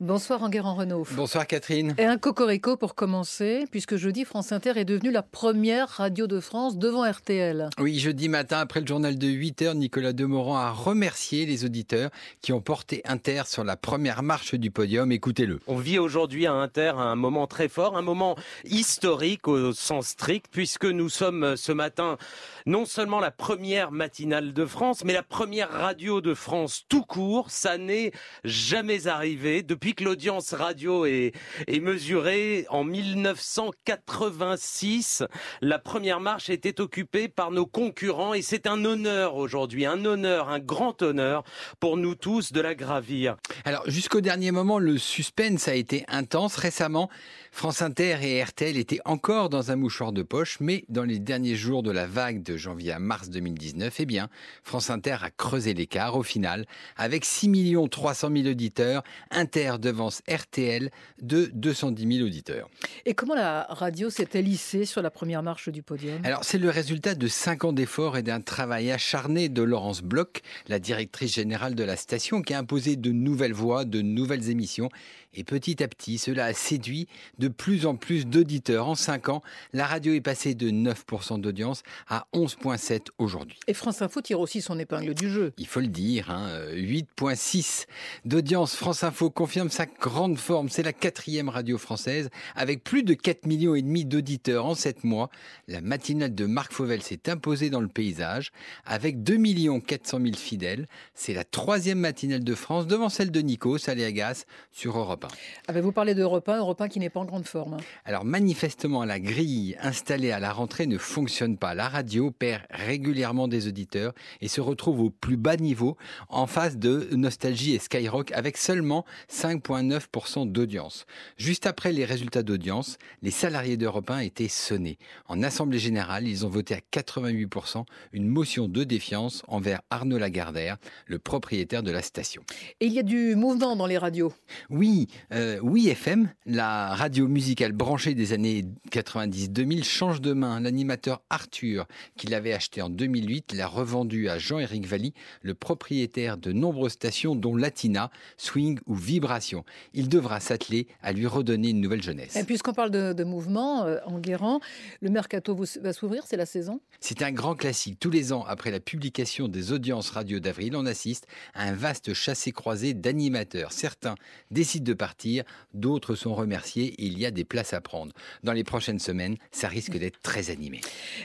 Bonsoir Enguerrand Renault. Bonsoir Catherine. Et un cocorico pour commencer, puisque jeudi, France Inter est devenue la première radio de France devant RTL. Oui, jeudi matin, après le journal de 8 heures, Nicolas Demorand a remercié les auditeurs qui ont porté Inter sur la première marche du podium. Écoutez-le. On vit aujourd'hui à Inter un moment très fort, un moment historique au sens strict, puisque nous sommes ce matin non seulement la première matinale de France, mais la première radio de France tout court. Ça n'est jamais arrivé depuis depuis que l'audience radio est, est mesurée en 1986, la première marche était occupée par nos concurrents et c'est un honneur aujourd'hui, un honneur, un grand honneur pour nous tous de la gravir. Alors jusqu'au dernier moment, le suspense a été intense. Récemment, France Inter et RTL étaient encore dans un mouchoir de poche, mais dans les derniers jours de la vague de janvier à mars 2019, eh bien, France Inter a creusé l'écart au final, avec 6 300 000 auditeurs, Inter devance RTL de 210 000 auditeurs. Et comment la radio s'est-elle hissée sur la première marche du podium? Alors, c'est le résultat de 5 ans d'efforts et d'un travail acharné de Laurence Bloch, la directrice générale de la station, qui a imposé de nouvelles voix, de nouvelles émissions. Et petit à petit, cela a séduit de plus en plus d'auditeurs. En 5 ans, la radio est passée de 9% d'audience à 11,7 aujourd'hui. Et France Info tire aussi son épingle du jeu. Il faut le dire, hein, 8,6 d'audience. France Info confirme sa grande forme. C'est la quatrième radio française avec plus de 4 millions et demi d'auditeurs en 7 mois. La matinale de Marc Fauvel s'est imposée dans le paysage avec 2 millions 400 000 fidèles. C'est la troisième matinale de France devant celle de Nico Saléagas sur Europe 1. Ah ben, vous parlez d'Europe 1, Europe 1 qui n'est pas en grande forme. Hein. Alors manifestement, la grille installée à la rentrée ne fonctionne pas. La radio perd régulièrement des auditeurs et se retrouve au plus bas niveau en face de Nostalgie et Skyrock avec seulement 5 5,9% d'audience. Juste après les résultats d'audience, les salariés d'Europe 1 étaient sonnés. En Assemblée générale, ils ont voté à 88% une motion de défiance envers Arnaud Lagardère, le propriétaire de la station. Et il y a du mouvement dans les radios Oui, euh, oui FM, la radio musicale branchée des années 90-2000 change de main. L'animateur Arthur, qui l'avait acheté en 2008, l'a revendu à Jean-Éric Valli, le propriétaire de nombreuses stations dont Latina, Swing ou Vibration il devra s'atteler à lui redonner une nouvelle jeunesse. Et puisqu'on parle de, mouvement, euh, en Guérant, le mercato va s'ouvrir, c'est la saison? C'est un grand classique. Tous les ans, après la publication des audiences radio d'avril, on assiste à un vaste chassé-croisé d'animateurs. Certains décident de partir, d'autres sont remerciés et il y a des places à prendre. Dans les prochaines semaines, ça risque d'être très animé.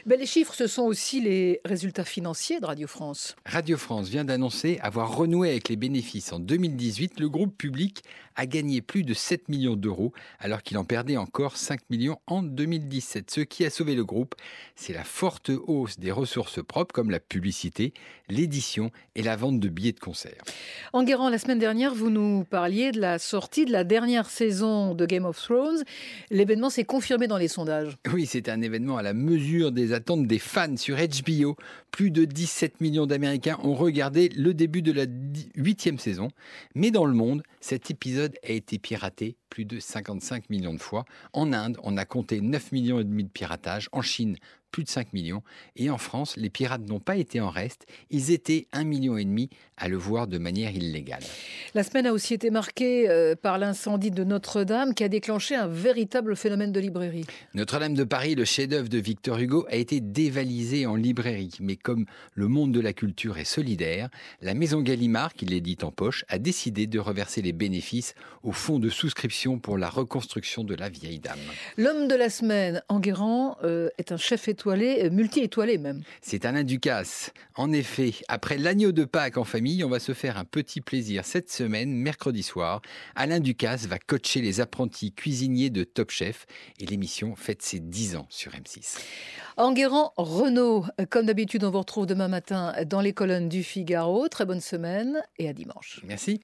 Ben, les chiffres, ce sont aussi les résultats financiers de Radio France. Radio France vient d'annoncer avoir renoué avec les bénéfices en 2018. Le groupe public a gagné plus de 7 millions d'euros alors qu'il en perdait encore 5 millions en 2017. Ce qui a sauvé le groupe, c'est la forte hausse des ressources propres comme la publicité, l'édition et la vente de billets de concert. Enguerrand, la semaine dernière, vous nous parliez de la sortie de la dernière saison de Game of Thrones. L'événement s'est confirmé dans les sondages. Oui, c'est un événement à la mesure des attentes des fans sur HBO. Plus de 17 millions d'Américains ont regardé le début de la huitième saison. Mais dans le monde, cette épisode a été piraté plus de 55 millions de fois. En Inde, on a compté 9 millions et demi de piratages. En Chine, plus de 5 millions. Et en France, les pirates n'ont pas été en reste. Ils étaient 1,5 million et demi à le voir de manière illégale. La semaine a aussi été marquée euh, par l'incendie de Notre-Dame qui a déclenché un véritable phénomène de librairie. Notre-Dame de Paris, le chef-d'œuvre de Victor Hugo, a été dévalisé en librairie. Mais comme le monde de la culture est solidaire, la maison Gallimard, qui l'édite en poche, a décidé de reverser les bénéfices au fonds de souscription pour la reconstruction de la vieille dame. L'homme de la semaine, Enguerrand, euh, est un chef étoilé, euh, multi-étoilé même. C'est Alain Ducasse. En effet, après l'agneau de Pâques en famille, on va se faire un petit plaisir cette semaine, mercredi soir. Alain Ducasse va coacher les apprentis cuisiniers de Top Chef et l'émission fête ses 10 ans sur M6. Enguerrand Renault, comme d'habitude, on vous retrouve demain matin dans les colonnes du Figaro. Très bonne semaine et à dimanche. Merci.